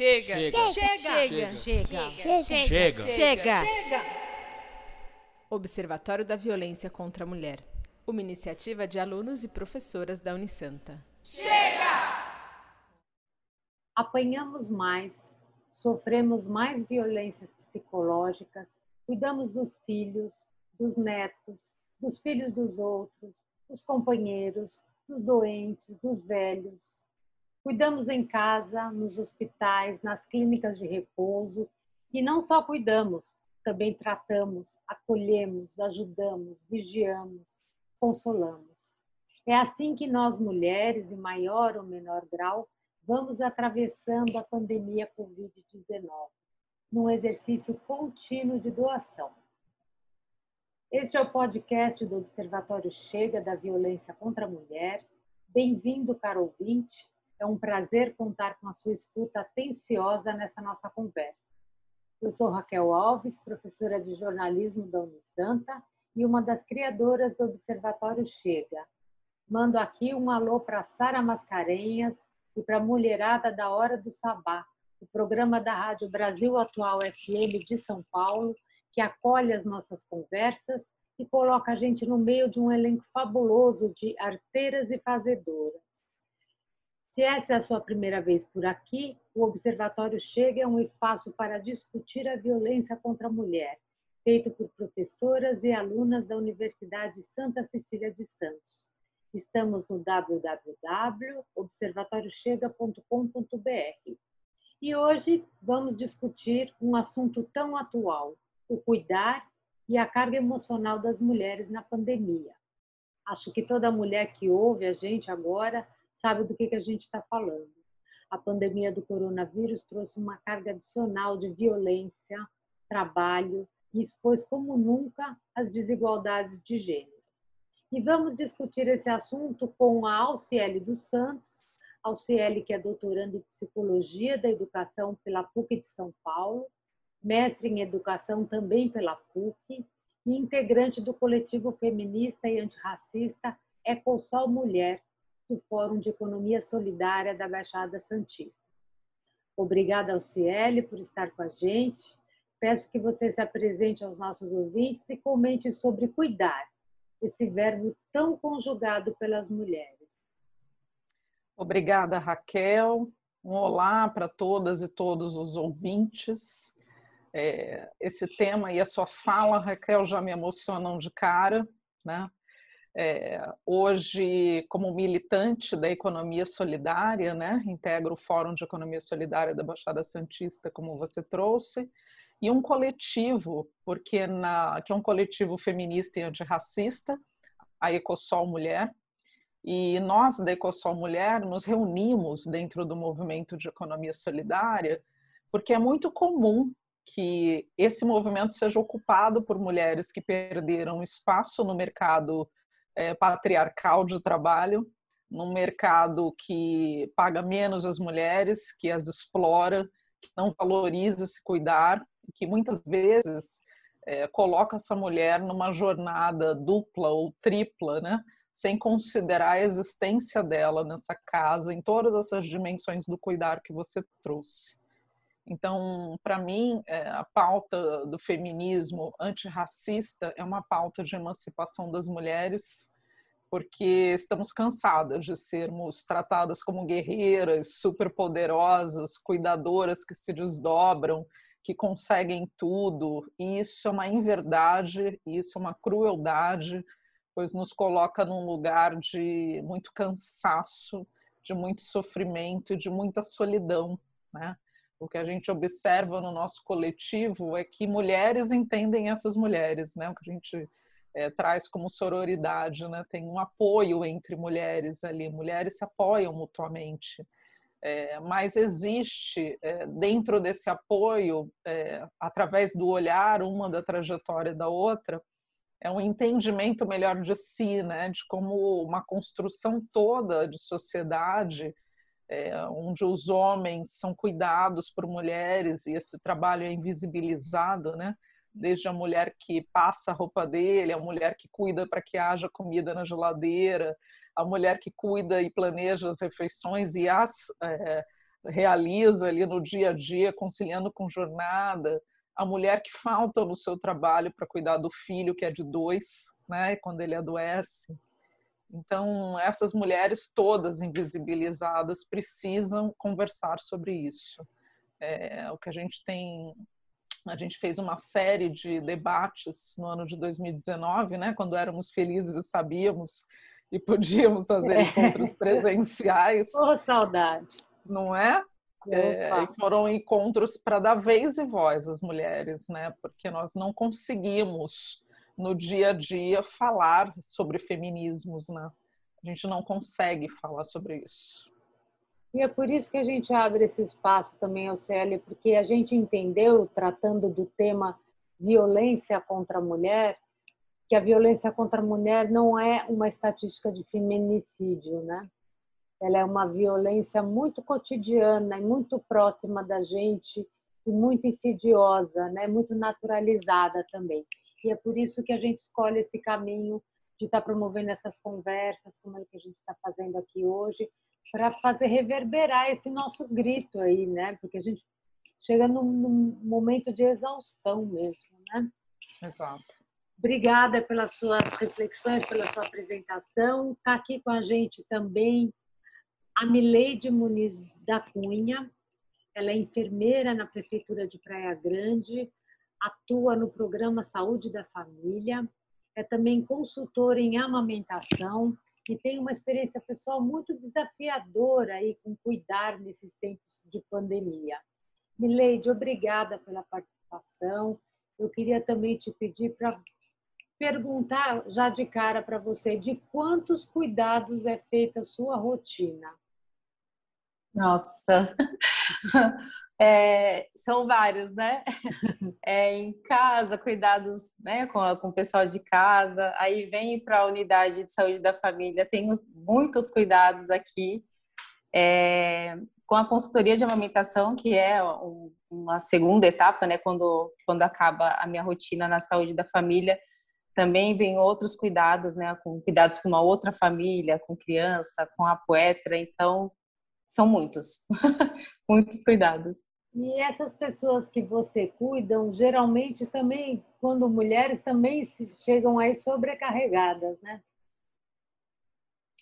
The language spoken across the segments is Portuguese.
Chega. Chega. Chega. Chega. Chega. Chega. Chega. Observatório da Violência contra a Mulher. Uma iniciativa de alunos e professoras da Unisanta. apanhamos mais, sofremos mais violências psicológicas, cuidamos dos filhos, dos netos, dos filhos dos outros, dos companheiros, dos doentes, dos velhos. Cuidamos em casa, nos hospitais, nas clínicas de repouso e não só cuidamos, também tratamos, acolhemos, ajudamos, vigiamos, consolamos. É assim que nós mulheres, em maior ou menor grau, vamos atravessando a pandemia Covid-19, num exercício contínuo de doação. Este é o podcast do Observatório Chega da Violência contra a Mulher. Bem-vindo, caro ouvinte. É um prazer contar com a sua escuta atenciosa nessa nossa conversa. Eu sou Raquel Alves, professora de jornalismo da Unisanta e uma das criadoras do Observatório Chega. Mando aqui um alô para Sara Mascarenhas e para a mulherada da Hora do Sabá, o programa da Rádio Brasil Atual FM de São Paulo, que acolhe as nossas conversas e coloca a gente no meio de um elenco fabuloso de arteiras e fazedoras. Se essa é a sua primeira vez por aqui, o Observatório Chega é um espaço para discutir a violência contra a mulher, feito por professoras e alunas da Universidade Santa Cecília de Santos. Estamos no www.observatoriochega.com.br. E hoje vamos discutir um assunto tão atual, o cuidar e a carga emocional das mulheres na pandemia. Acho que toda mulher que ouve a gente agora sabe do que, que a gente está falando. A pandemia do coronavírus trouxe uma carga adicional de violência, trabalho e expôs como nunca as desigualdades de gênero. E vamos discutir esse assunto com a Alciele dos Santos, Alciele que é doutoranda em Psicologia da Educação pela PUC de São Paulo, mestre em Educação também pela PUC e integrante do coletivo feminista e antirracista Ecosol Mulher, do Fórum de Economia Solidária da Baixada Santista. Obrigada, Alciele, por estar com a gente. Peço que você se apresente aos nossos ouvintes e comente sobre cuidar, esse verbo tão conjugado pelas mulheres. Obrigada, Raquel. Um olá para todas e todos os ouvintes. É, esse tema e a sua fala, Raquel, já me emocionam de cara. Né? É, hoje, como militante da economia solidária, né, integro o Fórum de Economia Solidária da Baixada Santista, como você trouxe, e um coletivo, porque na, que é um coletivo feminista e antirracista, a Ecosol Mulher, e nós da Ecosol Mulher nos reunimos dentro do movimento de economia solidária, porque é muito comum que esse movimento seja ocupado por mulheres que perderam espaço no mercado é, patriarcal de trabalho, num mercado que paga menos as mulheres, que as explora, que não valoriza se cuidar, que muitas vezes é, coloca essa mulher numa jornada dupla ou tripla, né? sem considerar a existência dela nessa casa, em todas essas dimensões do cuidar que você trouxe. Então, para mim, é, a pauta do feminismo antirracista é uma pauta de emancipação das mulheres, porque estamos cansadas de sermos tratadas como guerreiras, superpoderosas, cuidadoras que se desdobram, que conseguem tudo. E isso é uma inverdade, isso é uma crueldade, pois nos coloca num lugar de muito cansaço, de muito sofrimento e de muita solidão, né? O que a gente observa no nosso coletivo é que mulheres entendem essas mulheres, né? O que a gente é, traz como sororidade, né? Tem um apoio entre mulheres ali, mulheres se apoiam mutuamente. É, mas existe é, dentro desse apoio, através do olhar uma da trajetória da outra, é um entendimento melhor de si, né? De como uma construção toda de sociedade é, onde os homens são cuidados por mulheres e esse trabalho é invisibilizado, né? Desde a mulher que passa a roupa dele, a mulher que cuida para que haja comida na geladeira, a mulher que cuida e planeja as refeições e as, é, realiza ali no dia a dia, conciliando com jornada, a mulher que falta no seu trabalho para cuidar do filho que é de dois, né, quando ele adoece. Então, essas mulheres todas invisibilizadas precisam conversar sobre isso. É, o que a gente tem, a gente fez uma série de debates no ano de 2019, né, quando éramos felizes e sabíamos e podíamos fazer é. encontros presenciais. Oh, saudade! Não é? É, e foram encontros para dar vez e voz às mulheres, né? Porque nós não conseguimos no dia a dia falar sobre feminismos, né? A gente não consegue falar sobre isso. E é por isso que a gente abre esse espaço também, Océlia, porque a gente entendeu, tratando do tema violência contra a mulher, que a violência contra a mulher não é uma estatística de feminicídio, né? Ela é uma violência muito cotidiana muito próxima da gente e muito insidiosa, né? Muito naturalizada também. E é por isso que a gente escolhe esse caminho de estar promovendo essas conversas, como é que a gente está fazendo aqui hoje, para fazer reverberar esse nosso grito aí, né? Porque a gente chega num, num momento de exaustão mesmo, né? Exato. Obrigada pelas suas reflexões, pela sua apresentação. Está aqui com a gente também a Mileide Muniz da Cunha. Ela é enfermeira na Prefeitura de Praia Grande, atua no programa Saúde da Família, é também consultora em amamentação e tem uma experiência pessoal muito desafiadora aí com cuidar nesses tempos de pandemia. Mileide, obrigada pela participação. Eu queria também te pedir para perguntar já de cara para você de quantos cuidados é feita a sua rotina. Nossa, é, são vários, né? É, em casa, cuidados né, com, com o pessoal de casa, aí vem para a unidade de saúde da família, tem muitos cuidados aqui. É, com a consultoria de amamentação, que é uma segunda etapa, né, quando, quando acaba a minha rotina na saúde da família, também vem outros cuidados, né, com cuidados com uma outra família, com criança, com a poetra, então são muitos, muitos cuidados. E essas pessoas que você cuidam, geralmente também, quando mulheres, também chegam aí sobrecarregadas, né?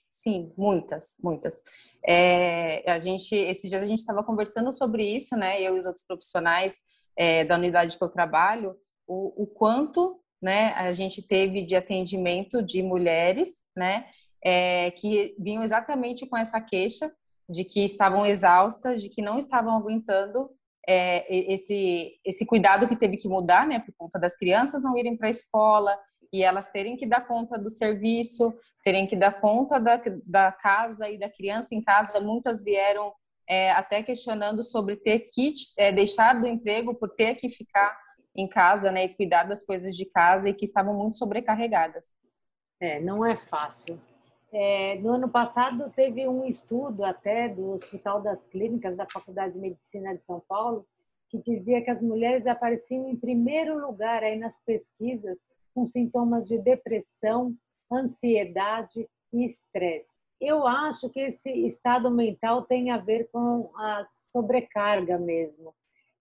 Sim, muitas, muitas. É, a gente, esses dias a gente estava conversando sobre isso, né? Eu e os outros profissionais é, da unidade que eu trabalho, o, o quanto, né? A gente teve de atendimento de mulheres, né? É, que vinham exatamente com essa queixa de que estavam exaustas, de que não estavam aguentando é, esse, esse cuidado que teve que mudar, né, por conta das crianças não irem para a escola e elas terem que dar conta do serviço, terem que dar conta da, da casa e da criança em casa. Muitas vieram é, até questionando sobre ter que é, deixar do emprego por ter que ficar em casa, né, e cuidar das coisas de casa e que estavam muito sobrecarregadas. É, não é fácil. É, no ano passado, teve um estudo até do Hospital das Clínicas da Faculdade de Medicina de São Paulo que dizia que as mulheres apareciam em primeiro lugar aí nas pesquisas com sintomas de depressão, ansiedade e estresse. Eu acho que esse estado mental tem a ver com a sobrecarga mesmo.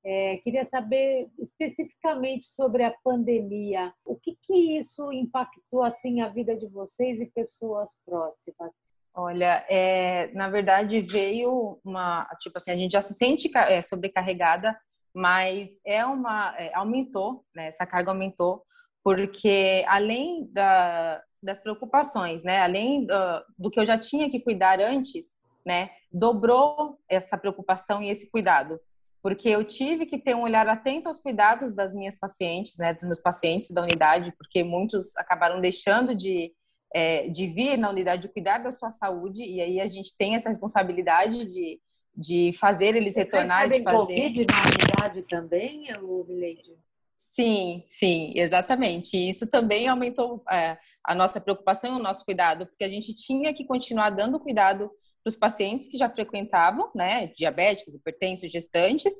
É, queria saber especificamente sobre a pandemia. O que, que isso impactou assim a vida de vocês e pessoas próximas? Olha, é, na verdade veio uma, tipo assim, a gente já se sente é, sobrecarregada, mas é uma, é, aumentou, né? Essa carga aumentou porque além da, das preocupações, né? Além do, do que eu já tinha que cuidar antes, né? Dobrou essa preocupação e esse cuidado porque eu tive que ter um olhar atento aos cuidados das minhas pacientes, né, dos meus pacientes da unidade, porque muitos acabaram deixando de, é, de vir na unidade de cuidar da sua saúde, e aí a gente tem essa responsabilidade de, de fazer eles Você retornar, de fazer... Covid na unidade também, Milady? Sim, sim, exatamente. E isso também aumentou é, a nossa preocupação e o nosso cuidado, porque a gente tinha que continuar dando cuidado para os pacientes que já frequentavam, né, diabéticos, hipertensos, gestantes,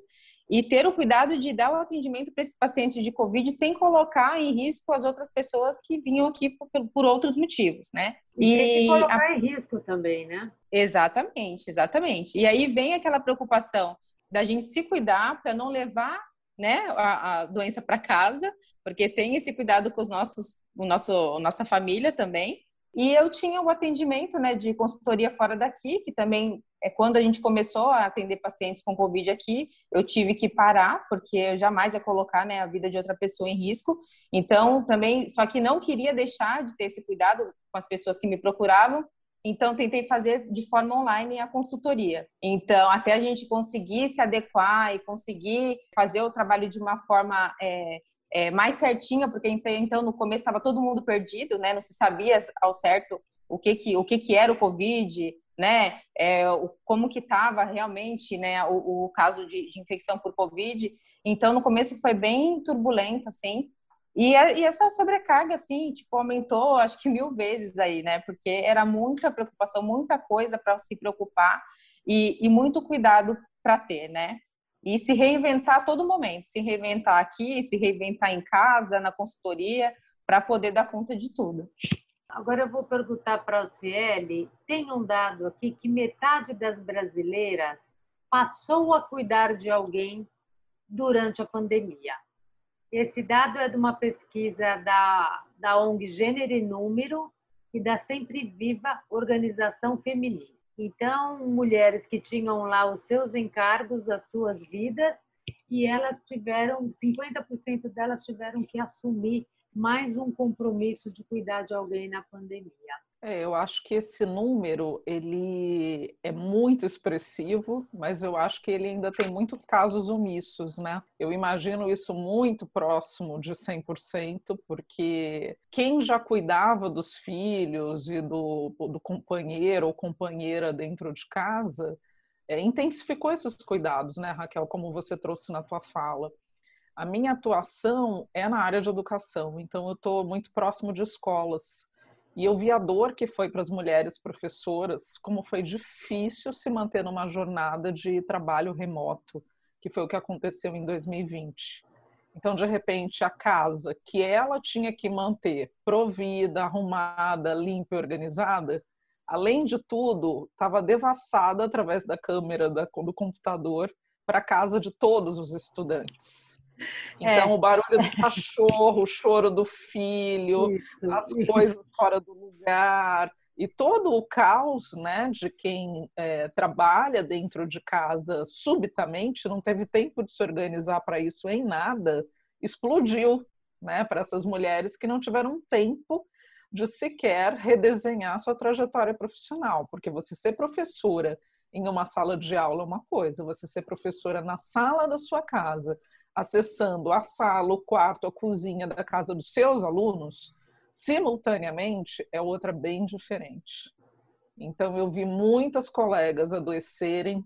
e ter o cuidado de dar o atendimento para esses pacientes de Covid sem colocar em risco as outras pessoas que vinham aqui por, por outros motivos, né? E, e colocar a... em risco também, né? Exatamente, exatamente. E aí vem aquela preocupação da gente se cuidar para não levar né, a, a doença para casa, porque tem esse cuidado com os nossos, o nosso, nossa família também. E eu tinha o atendimento né, de consultoria fora daqui, que também é quando a gente começou a atender pacientes com Covid aqui, eu tive que parar, porque eu jamais ia colocar né, a vida de outra pessoa em risco. Então, também, só que não queria deixar de ter esse cuidado com as pessoas que me procuravam, então tentei fazer de forma online a consultoria. Então, até a gente conseguir se adequar e conseguir fazer o trabalho de uma forma é, é, mais certinha, porque então no começo estava todo mundo perdido, né? Não se sabia ao certo o que que o que que era o Covid, né? É, como que estava realmente, né? O, o caso de, de, infecção por Covid. Então no começo foi bem turbulento, assim. E, e essa sobrecarga, assim, tipo, aumentou acho que mil vezes aí, né? Porque era muita preocupação, muita coisa para se preocupar e, e muito cuidado para ter, né? E se reinventar a todo momento, se reinventar aqui, se reinventar em casa, na consultoria, para poder dar conta de tudo. Agora eu vou perguntar para a Ciele, tem um dado aqui que metade das brasileiras passou a cuidar de alguém durante a pandemia. Esse dado é de uma pesquisa da, da ONG Gênero e Número e da Sempre Viva Organização Feminina. Então, mulheres que tinham lá os seus encargos, as suas vidas, e elas tiveram, 50% delas tiveram que assumir mais um compromisso de cuidar de alguém na pandemia. É, eu acho que esse número ele é muito expressivo, mas eu acho que ele ainda tem muitos casos omissos, né? Eu imagino isso muito próximo de 100%, porque quem já cuidava dos filhos e do, do companheiro ou companheira dentro de casa é, intensificou esses cuidados, né, Raquel, como você trouxe na tua fala. A minha atuação é na área de educação, então eu estou muito próximo de escolas. E eu vi a dor que foi para as mulheres professoras, como foi difícil se manter numa jornada de trabalho remoto, que foi o que aconteceu em 2020. Então, de repente, a casa que ela tinha que manter provida, arrumada, limpa e organizada, além de tudo, estava devassada através da câmera do computador para a casa de todos os estudantes. Então, é. o barulho do cachorro, o choro do filho, isso, as isso. coisas fora do lugar e todo o caos né, de quem é, trabalha dentro de casa subitamente, não teve tempo de se organizar para isso em nada, explodiu né, para essas mulheres que não tiveram tempo de sequer redesenhar sua trajetória profissional, porque você ser professora em uma sala de aula é uma coisa, você ser professora na sala da sua casa acessando a sala, o quarto, a cozinha da casa dos seus alunos, simultaneamente, é outra bem diferente. Então, eu vi muitas colegas adoecerem.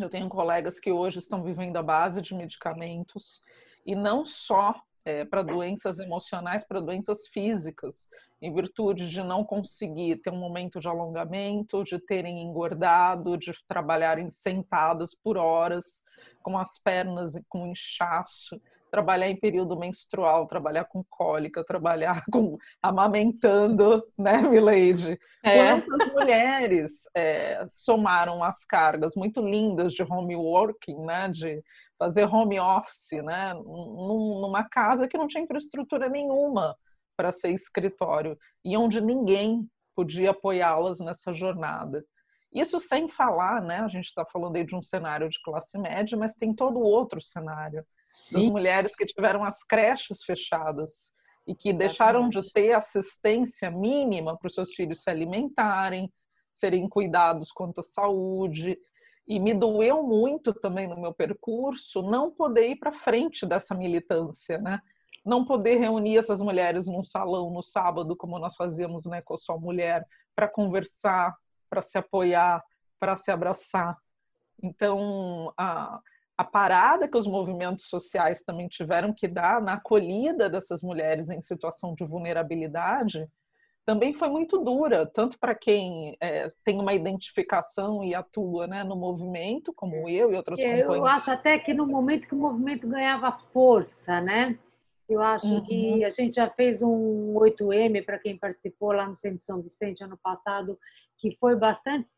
Eu tenho colegas que hoje estão vivendo à base de medicamentos, e não só é, para doenças emocionais, para doenças físicas, em virtude de não conseguir ter um momento de alongamento, de terem engordado, de trabalharem sentadas por horas, com as pernas com inchaço, trabalhar em período menstrual, trabalhar com cólica, trabalhar com amamentando, né, Milady? É. Quantas mulheres é, somaram as cargas muito lindas de home working, né, de fazer home office, né, numa casa que não tinha infraestrutura nenhuma para ser escritório e onde ninguém podia apoiá-las nessa jornada. Isso sem falar, né? A gente está falando aí de um cenário de classe média, mas tem todo outro cenário das Sim. mulheres que tiveram as creches fechadas e que Exatamente. deixaram de ter assistência mínima para os seus filhos se alimentarem, serem cuidados quanto à saúde. E me doeu muito também no meu percurso não poder ir para frente dessa militância, né? Não poder reunir essas mulheres num salão no sábado, como nós fazíamos né, com a sua mulher, para conversar, para se apoiar, para se abraçar. Então, a, a parada que os movimentos sociais também tiveram que dar na acolhida dessas mulheres em situação de vulnerabilidade também foi muito dura, tanto para quem é, tem uma identificação e atua né, no movimento, como eu e outras é, companhias. Eu acho até que no momento que o movimento ganhava força, né? Eu acho uhum. que a gente já fez um 8M para quem participou lá no Centro São Vicente ano passado, que foi bastante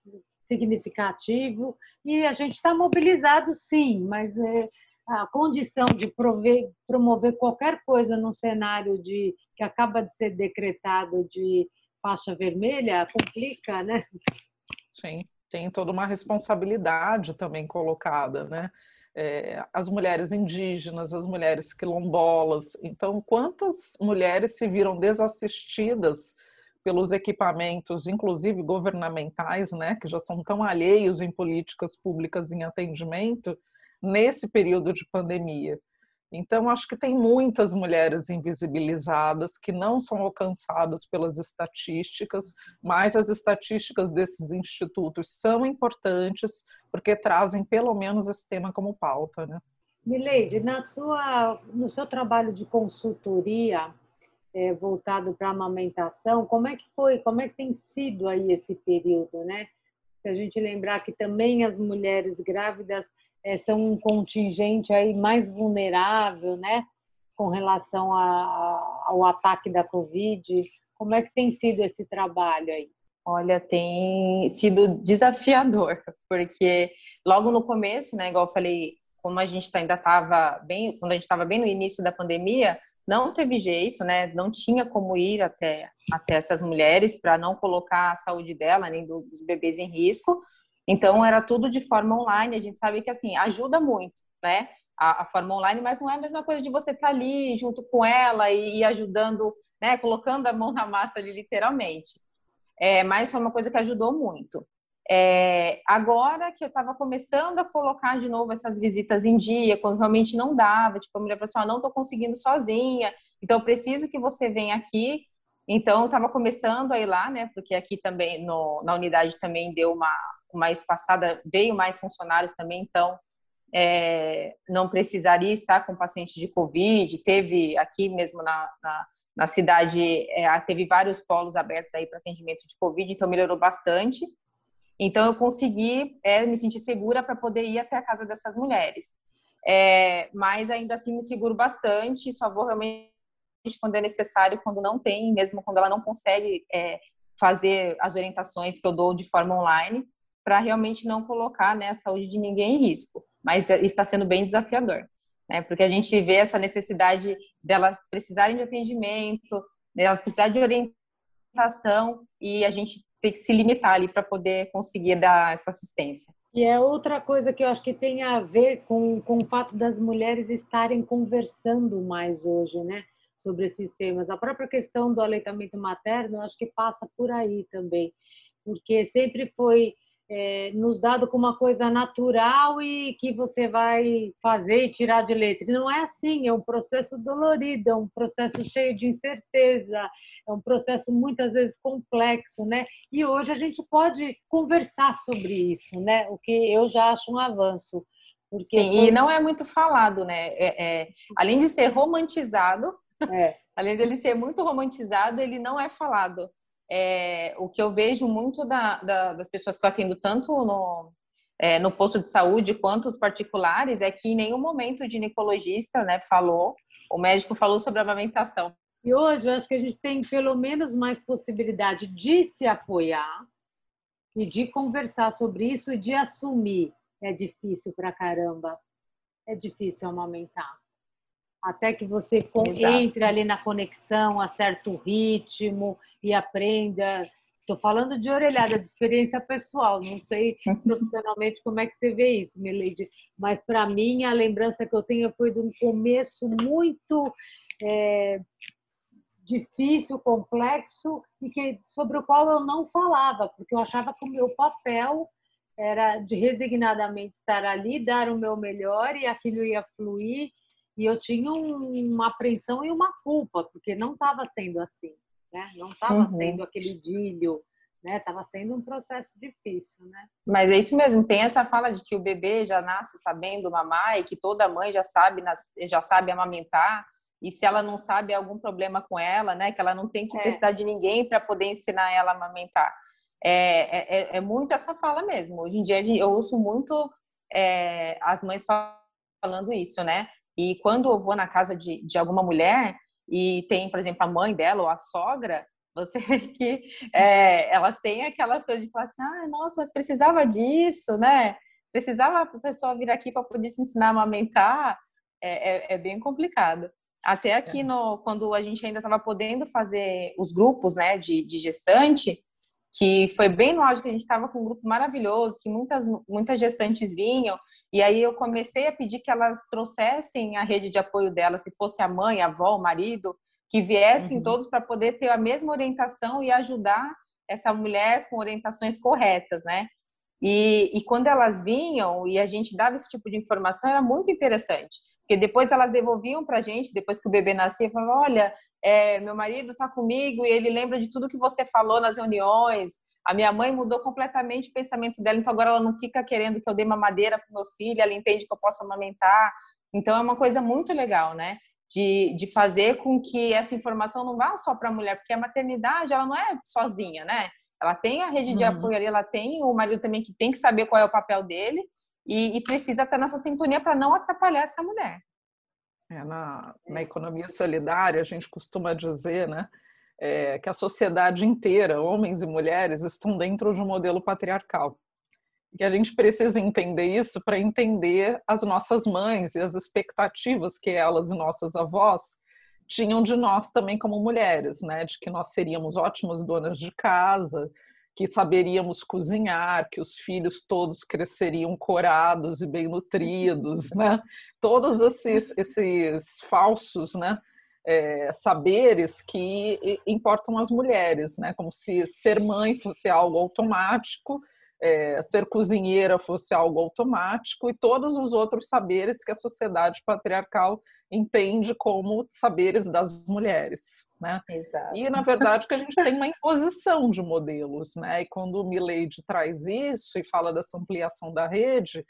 significativo e a gente está mobilizado sim, mas é, a condição de prover, promover qualquer coisa num cenário de que acaba de ser decretado de faixa vermelha complica, né? Sim, tem toda uma responsabilidade também colocada, né? É, as mulheres indígenas, as mulheres quilombolas. Então, quantas mulheres se viram desassistidas pelos equipamentos, inclusive governamentais, né, que já são tão alheios em políticas públicas em atendimento, nesse período de pandemia. Então, acho que tem muitas mulheres invisibilizadas que não são alcançadas pelas estatísticas, mas as estatísticas desses institutos são importantes porque trazem pelo menos esse tema como pauta. Né? Mileide, na sua, no seu trabalho de consultoria é, voltado para a amamentação, como é que foi, como é que tem sido aí esse período, né? Se a gente lembrar que também as mulheres grávidas é, são um contingente aí mais vulnerável, né, com relação a, ao ataque da Covid. Como é que tem sido esse trabalho aí? Olha, tem sido desafiador, porque logo no começo, né, igual eu falei, como a gente ainda estava bem, quando a gente estava bem no início da pandemia, não teve jeito, né? Não tinha como ir até, até essas mulheres para não colocar a saúde dela nem dos bebês em risco. Então, era tudo de forma online. A gente sabe que, assim, ajuda muito, né? A, a forma online, mas não é a mesma coisa de você estar tá ali junto com ela e, e, ajudando, né? Colocando a mão na massa ali, literalmente. É, mas foi uma coisa que ajudou muito. É, agora que eu estava começando a colocar de novo essas visitas em dia, quando realmente não dava, tipo, a mulher falou assim, ah, não estou conseguindo sozinha, então preciso que você venha aqui. Então, eu estava começando a ir lá, né, porque aqui também, no, na unidade também deu uma, uma espaçada, veio mais funcionários também, então é, não precisaria estar com paciente de Covid. Teve aqui mesmo na, na, na cidade, é, teve vários polos abertos aí para atendimento de Covid, então melhorou bastante. Então eu consegui é, me sentir segura para poder ir até a casa dessas mulheres. É, mas ainda assim me seguro bastante, só vou realmente quando é necessário, quando não tem, mesmo quando ela não consegue é, fazer as orientações que eu dou de forma online para realmente não colocar né, a saúde de ninguém em risco. Mas é, está sendo bem desafiador, né? Porque a gente vê essa necessidade delas precisarem de atendimento, delas precisarem de orientação e a gente tem que se limitar ali para poder conseguir dar essa assistência. E é outra coisa que eu acho que tem a ver com, com o fato das mulheres estarem conversando mais hoje, né? Sobre esses temas. A própria questão do aleitamento materno, eu acho que passa por aí também. Porque sempre foi é, nos dado como uma coisa natural e que você vai fazer e tirar de letra. E não é assim, é um processo dolorido, é um processo cheio de incerteza, é um processo muitas vezes complexo, né? E hoje a gente pode conversar sobre isso, né? O que eu já acho um avanço. Porque Sim, foi... e não é muito falado, né? É, é, além de ser romantizado, é. além dele ser muito romantizado, ele não é falado é, o que eu vejo muito da, da, das pessoas que eu atendo, tanto no, é, no posto de saúde quanto os particulares, é que em nenhum momento o ginecologista né, falou, o médico falou sobre a amamentação. E hoje eu acho que a gente tem pelo menos mais possibilidade de se apoiar e de conversar sobre isso e de assumir. É difícil pra caramba. É difícil amamentar até que você Exato. entre ali na conexão, acerte o ritmo e aprenda. Estou falando de orelhada, de experiência pessoal, não sei profissionalmente como é que você vê isso, Milady, mas para mim a lembrança que eu tenho foi de um começo muito é, difícil, complexo e que sobre o qual eu não falava, porque eu achava que o meu papel era de resignadamente estar ali, dar o meu melhor e aquilo ia fluir e eu tinha uma apreensão e uma culpa, porque não estava sendo assim, né? Não estava uhum. sendo aquele idílio, né? Estava sendo um processo difícil, né? Mas é isso mesmo, tem essa fala de que o bebê já nasce sabendo mamar e que toda mãe já sabe, já sabe amamentar. e se ela não sabe, é algum problema com ela, né? Que ela não tem que é. precisar de ninguém para poder ensinar ela a amamentar. É, é, é, muito essa fala mesmo. Hoje em dia eu ouço muito é, as mães falando isso, né? E quando eu vou na casa de, de alguma mulher e tem, por exemplo, a mãe dela ou a sogra, você vê que é, elas têm aquelas coisas de falar assim, ah, nossa, mas precisava disso, né? Precisava a pessoa vir aqui para poder se ensinar a amamentar. É, é, é bem complicado. Até aqui, é. no, quando a gente ainda estava podendo fazer os grupos né, de, de gestante, que foi bem lógico, a gente estava com um grupo maravilhoso, que muitas, muitas gestantes vinham, e aí eu comecei a pedir que elas trouxessem a rede de apoio delas, se fosse a mãe, a avó, o marido, que viessem uhum. todos para poder ter a mesma orientação e ajudar essa mulher com orientações corretas, né? E, e quando elas vinham e a gente dava esse tipo de informação, era muito interessante. Porque depois elas devolviam para a gente, depois que o bebê nascia, falavam, olha, é, meu marido está comigo e ele lembra de tudo que você falou nas reuniões. A minha mãe mudou completamente o pensamento dela, então agora ela não fica querendo que eu dê uma madeira para meu filho, ela entende que eu posso amamentar. Então é uma coisa muito legal, né? De, de fazer com que essa informação não vá só para a mulher, porque a maternidade ela não é sozinha, né? Ela tem a rede de uhum. apoio ali, ela tem o marido também que tem que saber qual é o papel dele e, e precisa estar nessa sintonia para não atrapalhar essa mulher. É, na, na economia solidária, a gente costuma dizer né, é, que a sociedade inteira, homens e mulheres, estão dentro de um modelo patriarcal. E a gente precisa entender isso para entender as nossas mães e as expectativas que elas e nossas avós tinham de nós também como mulheres, né? De que nós seríamos ótimas donas de casa, que saberíamos cozinhar, que os filhos todos cresceriam corados e bem nutridos, né? Todos esses, esses falsos, né? É, saberes que importam às mulheres, né? Como se ser mãe fosse algo automático, é, ser cozinheira fosse algo automático e todos os outros saberes que a sociedade patriarcal entende como saberes das mulheres, né? Exato. E na verdade que a gente tem uma imposição de modelos, né? E quando o Milady traz isso e fala dessa ampliação da rede,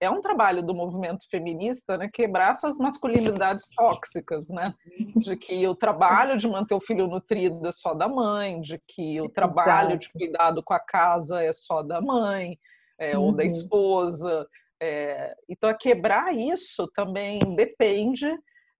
é um trabalho do movimento feminista, né? Quebrar essas masculinidades tóxicas, né? De que o trabalho de manter o filho nutrido é só da mãe, de que o trabalho Exato. de cuidado com a casa é só da mãe é, uhum. ou da uhum. esposa, é, então, quebrar isso também depende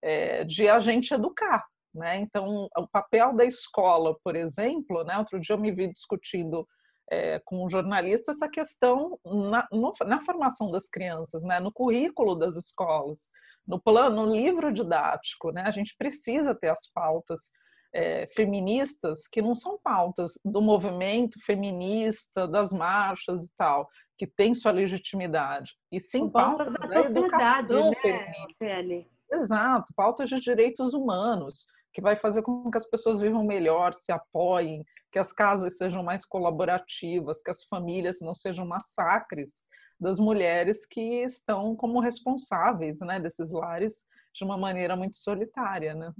é, de a gente educar. Né? Então, o papel da escola, por exemplo, né? outro dia eu me vi discutindo é, com um jornalista essa questão na, no, na formação das crianças, né? no currículo das escolas, no plano, no livro didático. Né? A gente precisa ter as pautas é, feministas que não são pautas do movimento feminista, das marchas e tal, que tem sua legitimidade, e sim pautas da, da educação né. Exato, pautas de direitos humanos, que vai fazer com que as pessoas vivam melhor, se apoiem, que as casas sejam mais colaborativas, que as famílias não sejam massacres das mulheres que estão como responsáveis né, desses lares de uma maneira muito solitária. Né?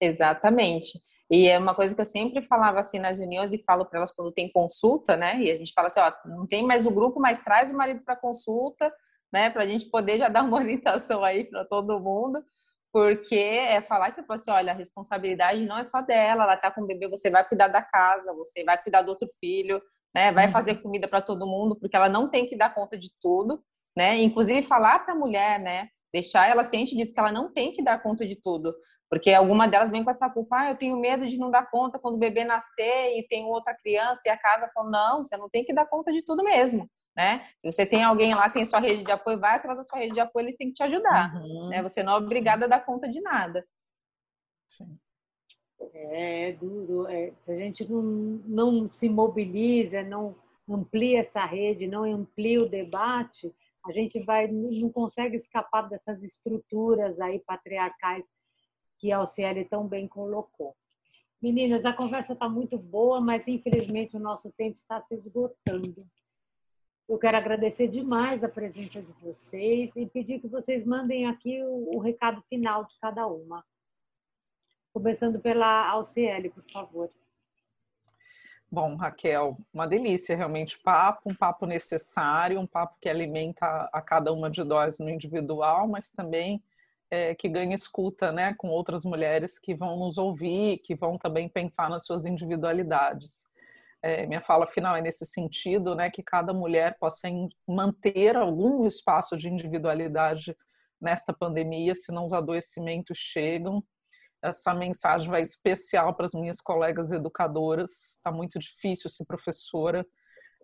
Exatamente. E é uma coisa que eu sempre falava assim nas reuniões e falo para elas quando tem consulta, né? E a gente fala assim, ó, não tem mais o grupo, mas traz o marido para consulta, né? Para a gente poder já dar uma orientação aí para todo mundo, porque é falar que assim, olha, a responsabilidade não é só dela, ela tá com o bebê, você vai cuidar da casa, você vai cuidar do outro filho, né? Vai uhum. fazer comida para todo mundo, porque ela não tem que dar conta de tudo, né? Inclusive falar para a mulher, né? Deixar ela ciente disso que ela não tem que dar conta de tudo, porque alguma delas vem com essa culpa, ah, eu tenho medo de não dar conta quando o bebê nascer e tem outra criança e a casa fala, não, você não tem que dar conta de tudo mesmo, né? Se você tem alguém lá, tem sua rede de apoio, vai atrás da sua rede de apoio, eles têm que te ajudar, uhum. né? Você não é obrigada a dar conta de nada. Sim. É, é duro. É, se a gente não, não se mobiliza, não amplia essa rede, não amplia o debate, a gente vai não consegue escapar dessas estruturas aí patriarcais que a Alciele tão bem colocou. Meninas, a conversa está muito boa, mas infelizmente o nosso tempo está se esgotando. Eu quero agradecer demais a presença de vocês e pedir que vocês mandem aqui o, o recado final de cada uma. Começando pela Alciele, por favor. Bom, Raquel, uma delícia realmente papo, um papo necessário, um papo que alimenta a cada uma de nós no individual, mas também é, que ganhe escuta né, com outras mulheres que vão nos ouvir, que vão também pensar nas suas individualidades. É, minha fala final é nesse sentido, né, que cada mulher possa manter algum espaço de individualidade nesta pandemia, senão os adoecimentos chegam. Essa mensagem vai especial para as minhas colegas educadoras. Está muito difícil ser professora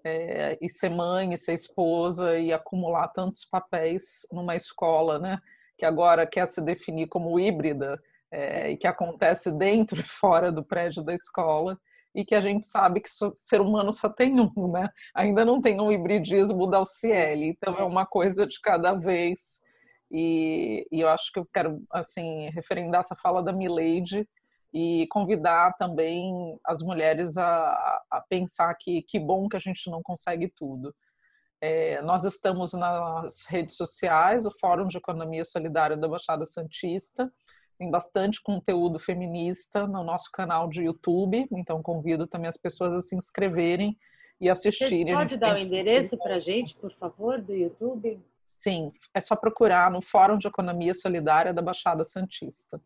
é, e ser mãe, e ser esposa e acumular tantos papéis numa escola, né? Que agora quer se definir como híbrida é, e que acontece dentro e fora do prédio da escola e que a gente sabe que ser humano só tem um, né? Ainda não tem um hibridismo da UCL, então é uma coisa de cada vez. E, e eu acho que eu quero, assim, referendar essa fala da Milady e convidar também as mulheres a, a pensar que que bom que a gente não consegue tudo. É, nós estamos nas redes sociais, o Fórum de Economia Solidária da Baixada Santista, tem bastante conteúdo feminista no nosso canal de YouTube, então convido também as pessoas a se inscreverem e assistirem. Você pode dar o endereço para a gente, por favor, do YouTube? Sim, é só procurar no Fórum de Economia Solidária da Baixada Santista.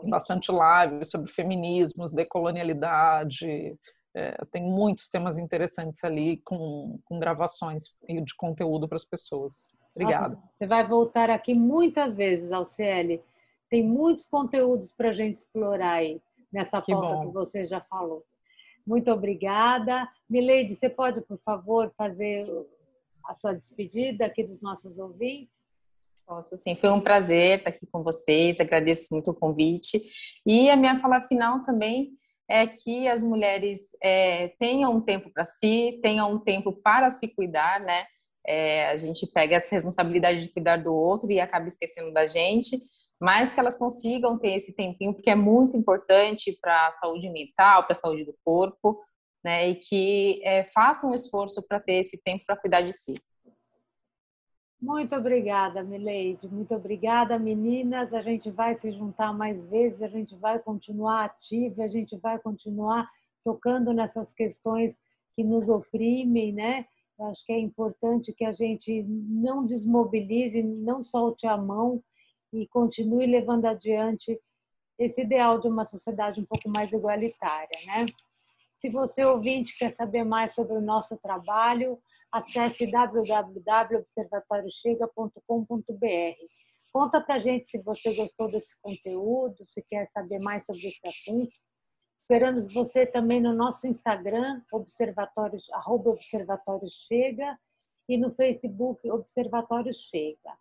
Tem bastante live sobre feminismos, decolonialidade, é, tem muitos temas interessantes ali com, com gravações de conteúdo para as pessoas. Obrigada. Você vai voltar aqui muitas vezes, Alciele tem muitos conteúdos para a gente explorar aí nessa que pauta bom. que você já falou. Muito obrigada. Mileide, você pode, por favor, fazer a sua despedida aqui dos nossos ouvintes? Posso sim, foi um prazer estar aqui com vocês, agradeço muito o convite. E a minha fala final também é que as mulheres é, tenham um tempo para si, tenham um tempo para se cuidar, né? É, a gente pega essa responsabilidade de cuidar do outro e acaba esquecendo da gente, mas que elas consigam ter esse tempinho, porque é muito importante para a saúde mental, para a saúde do corpo, né? E que é, façam um esforço para ter esse tempo para cuidar de si. Muito obrigada, Mileide. Muito obrigada, meninas. A gente vai se juntar mais vezes, a gente vai continuar ativa, a gente vai continuar tocando nessas questões que nos oprimem, né? Eu acho que é importante que a gente não desmobilize, não solte a mão, e continue levando adiante esse ideal de uma sociedade um pouco mais igualitária, né? Se você ouvinte quer saber mais sobre o nosso trabalho, acesse www.observatoriochega.com.br. Conta pra gente se você gostou desse conteúdo, se quer saber mais sobre esse assunto. Esperamos você também no nosso Instagram, observatório, arroba Observatório Chega, e no Facebook, Observatório Chega.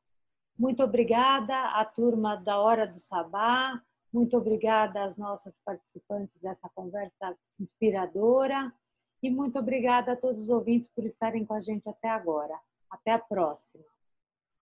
Muito obrigada à turma da Hora do Sabá, muito obrigada às nossas participantes dessa conversa inspiradora e muito obrigada a todos os ouvintes por estarem com a gente até agora. Até a próxima.